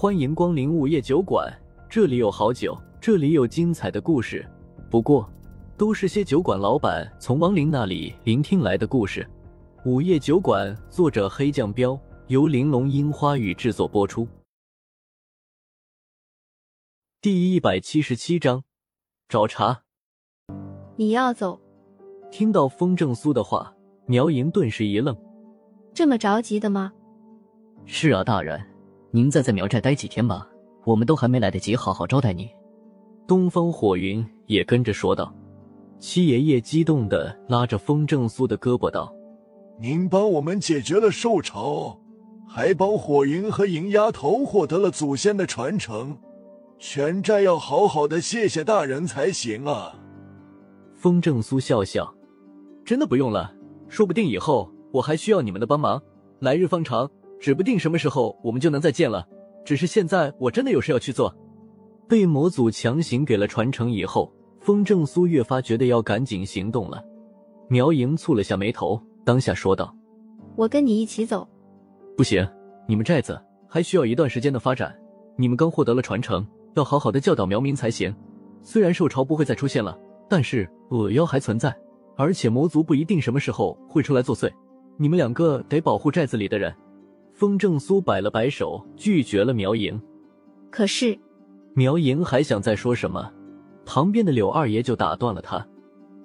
欢迎光临午夜酒馆，这里有好酒，这里有精彩的故事。不过，都是些酒馆老板从亡灵那里聆听来的故事。午夜酒馆，作者黑酱标，由玲珑樱花雨制作播出。第一百七十七章，找茬。你要走？听到风正苏的话，苗莹顿时一愣。这么着急的吗？是啊，大人，您再在苗寨待几天吧，我们都还没来得及好好招待你。东方火云也跟着说道。七爷爷激动的拉着风正苏的胳膊道：“您帮我们解决了兽潮，还帮火云和银丫头获得了祖先的传承，全寨要好好的谢谢大人才行啊！”风正苏笑笑：“真的不用了，说不定以后我还需要你们的帮忙。来日方长。”指不定什么时候我们就能再见了，只是现在我真的有事要去做。被魔祖强行给了传承以后，风正苏越发觉得要赶紧行动了。苗莹蹙了下眉头，当下说道：“我跟你一起走。”不行，你们寨子还需要一段时间的发展。你们刚获得了传承，要好好的教导苗民才行。虽然兽潮不会再出现了，但是恶妖还存在，而且魔族不一定什么时候会出来作祟。你们两个得保护寨子里的人。风正苏摆了摆手，拒绝了苗莹。可是，苗莹还想再说什么，旁边的柳二爷就打断了他：“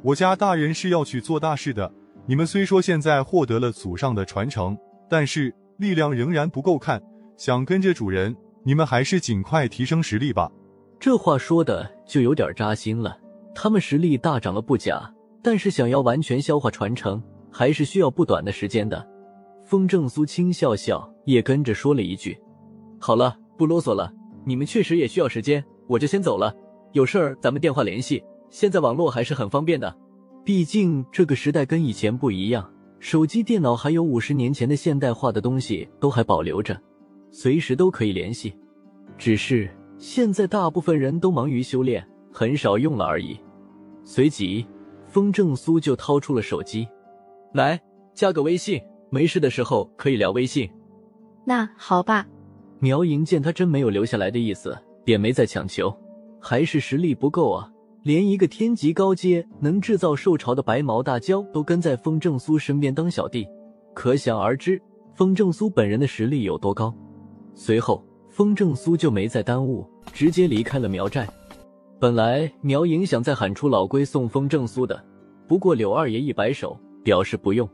我家大人是要去做大事的。你们虽说现在获得了祖上的传承，但是力量仍然不够看。想跟着主人，你们还是尽快提升实力吧。”这话说的就有点扎心了。他们实力大涨了不假，但是想要完全消化传承，还是需要不短的时间的。风正苏轻笑笑，也跟着说了一句：“好了，不啰嗦了。你们确实也需要时间，我就先走了。有事儿咱们电话联系。现在网络还是很方便的，毕竟这个时代跟以前不一样，手机、电脑还有五十年前的现代化的东西都还保留着，随时都可以联系。只是现在大部分人都忙于修炼，很少用了而已。”随即，风正苏就掏出了手机，来加个微信。没事的时候可以聊微信，那好吧。苗莹见他真没有留下来的意思，便没再强求。还是实力不够啊，连一个天级高阶能制造兽潮的白毛大蛟都跟在风正苏身边当小弟，可想而知风正苏本人的实力有多高。随后，风正苏就没再耽误，直接离开了苗寨。本来苗莹想再喊出老龟送风正苏的，不过柳二爷一摆手，表示不用。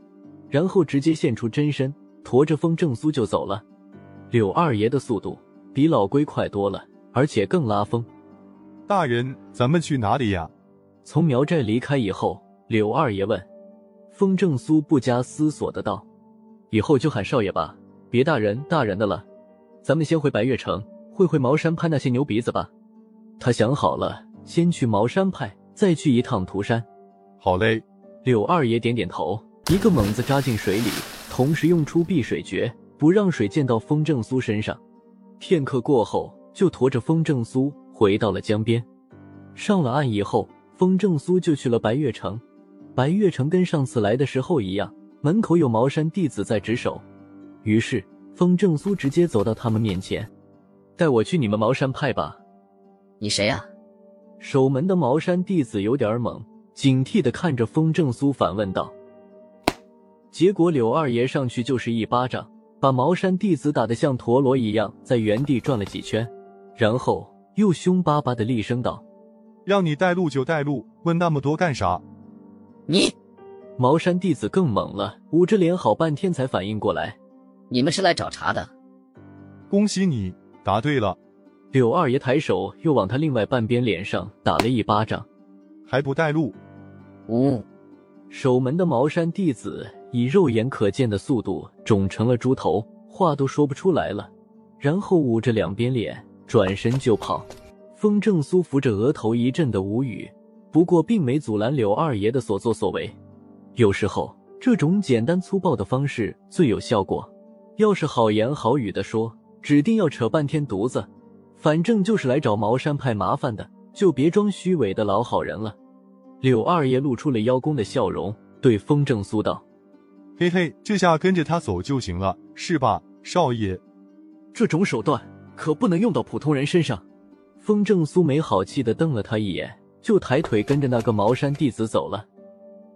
然后直接现出真身，驮着风正苏就走了。柳二爷的速度比老龟快多了，而且更拉风。大人，咱们去哪里呀？从苗寨离开以后，柳二爷问。风正苏不加思索的道：“以后就喊少爷吧，别大人大人的了。咱们先回白月城，会会茅山派那些牛鼻子吧。”他想好了，先去茅山派，再去一趟涂山。好嘞。柳二爷点点头。一个猛子扎进水里，同时用出避水诀，不让水溅到风正苏身上。片刻过后，就驮着风正苏回到了江边。上了岸以后，风正苏就去了白月城。白月城跟上次来的时候一样，门口有茅山弟子在值守。于是，风正苏直接走到他们面前：“带我去你们茅山派吧。”“你谁呀？”守门的茅山弟子有点懵，警惕的看着风正苏，反问道。结果柳二爷上去就是一巴掌，把茅山弟子打得像陀螺一样，在原地转了几圈，然后又凶巴巴的厉声道：“让你带路就带路，问那么多干啥？”你，茅山弟子更懵了，捂着脸好半天才反应过来：“你们是来找茬的。”恭喜你答对了。柳二爷抬手又往他另外半边脸上打了一巴掌，还不带路？呜！守门的茅山弟子。以肉眼可见的速度肿成了猪头，话都说不出来了，然后捂着两边脸，转身就跑。风正苏扶着额头，一阵的无语，不过并没阻拦柳二爷的所作所为。有时候这种简单粗暴的方式最有效果，要是好言好语的说，指定要扯半天犊子。反正就是来找茅山派麻烦的，就别装虚伪的老好人了。柳二爷露出了邀功的笑容，对风正苏道。嘿嘿，这下跟着他走就行了，是吧，少爷？这种手段可不能用到普通人身上。风正苏没好气的瞪了他一眼，就抬腿跟着那个茅山弟子走了。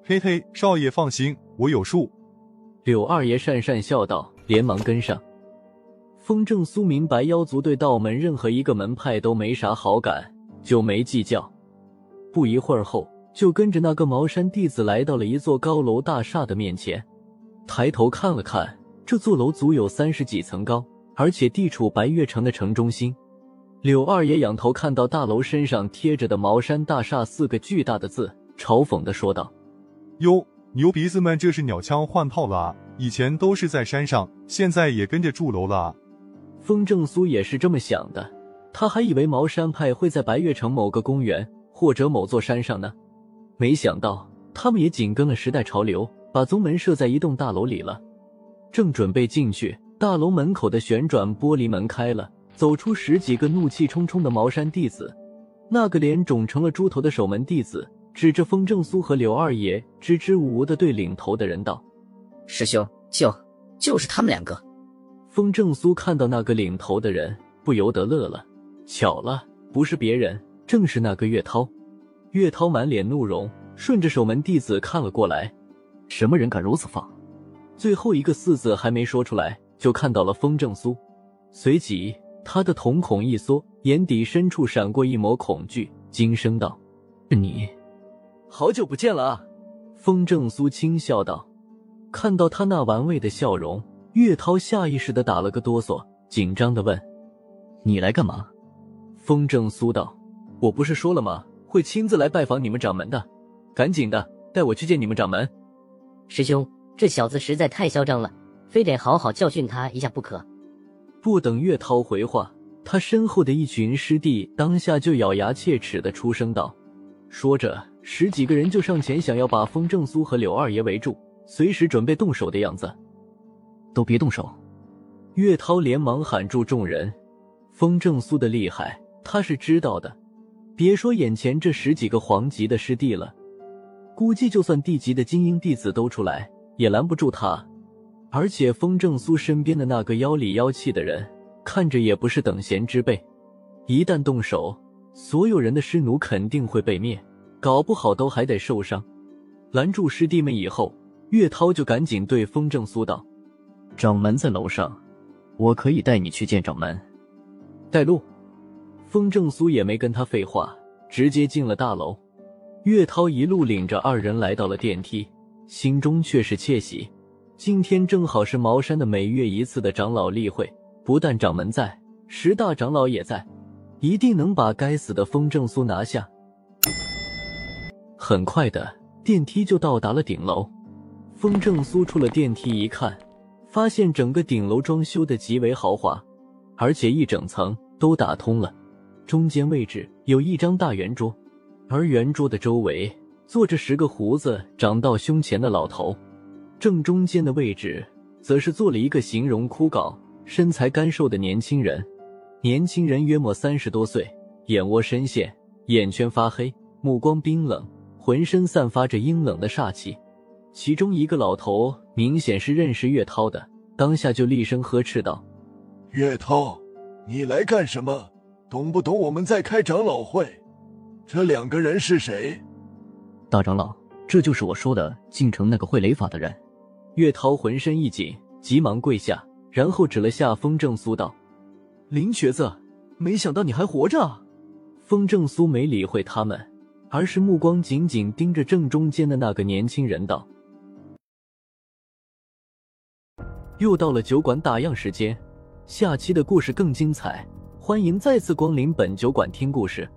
嘿嘿，少爷放心，我有数。柳二爷讪讪笑道，连忙跟上。风正苏明白妖族对道门任何一个门派都没啥好感，就没计较。不一会儿后，就跟着那个茅山弟子来到了一座高楼大厦的面前，抬头看了看，这座楼足有三十几层高，而且地处白月城的城中心。柳二爷仰头看到大楼身上贴着的“茅山大厦”四个巨大的字，嘲讽的说道：“哟，牛鼻子们这是鸟枪换炮了啊！以前都是在山上，现在也跟着住楼了啊！”风正苏也是这么想的，他还以为茅山派会在白月城某个公园或者某座山上呢，没想到他们也紧跟了时代潮流，把宗门设在一栋大楼里了。正准备进去，大楼门口的旋转玻璃门开了。走出十几个怒气冲冲的茅山弟子，那个脸肿成了猪头的守门弟子指着风正苏和刘二爷，支支吾吾的对领头的人道：“师兄，就就是他们两个。”风正苏看到那个领头的人，不由得乐了。巧了，不是别人，正是那个岳涛。岳涛满脸怒容，顺着守门弟子看了过来。什么人敢如此放？最后一个“四”字还没说出来，就看到了风正苏，随即。他的瞳孔一缩，眼底深处闪过一抹恐惧，惊声道：“你，好久不见了啊！”风正苏轻笑道。看到他那玩味的笑容，岳涛下意识的打了个哆嗦，紧张的问：“你来干嘛？”风正苏道：“我不是说了吗？会亲自来拜访你们掌门的，赶紧的，带我去见你们掌门。”师兄，这小子实在太嚣张了，非得好好教训他一下不可。不等岳涛回话，他身后的一群师弟当下就咬牙切齿的出声道：“说着，十几个人就上前，想要把风正苏和柳二爷围住，随时准备动手的样子。”都别动手！岳涛连忙喊住众人：“风正苏的厉害，他是知道的。别说眼前这十几个皇级的师弟了，估计就算地级的精英弟子都出来，也拦不住他。”而且风正苏身边的那个妖里妖气的人，看着也不是等闲之辈。一旦动手，所有人的师奴肯定会被灭，搞不好都还得受伤。拦住师弟们以后，岳涛就赶紧对风正苏道：“掌门在楼上，我可以带你去见掌门。”带路。风正苏也没跟他废话，直接进了大楼。岳涛一路领着二人来到了电梯，心中却是窃喜。今天正好是茅山的每月一次的长老例会，不但掌门在，十大长老也在，一定能把该死的风正苏拿下。很快的，电梯就到达了顶楼。风正苏出了电梯一看，发现整个顶楼装修的极为豪华，而且一整层都打通了。中间位置有一张大圆桌，而圆桌的周围坐着十个胡子长到胸前的老头。正中间的位置，则是坐了一个形容枯槁、身材干瘦的年轻人。年轻人约莫三十多岁，眼窝深陷，眼圈发黑，目光冰冷，浑身散发着阴冷的煞气。其中一个老头明显是认识岳涛的，当下就厉声呵斥道：“岳涛，你来干什么？懂不懂我们在开长老会？这两个人是谁？”大长老，这就是我说的进城那个会雷法的人。岳涛浑身一紧，急忙跪下，然后指了下风正苏道：“林瘸子，没想到你还活着。”风正苏没理会他们，而是目光紧紧盯着正中间的那个年轻人道：“又到了酒馆打烊时间，下期的故事更精彩，欢迎再次光临本酒馆听故事。”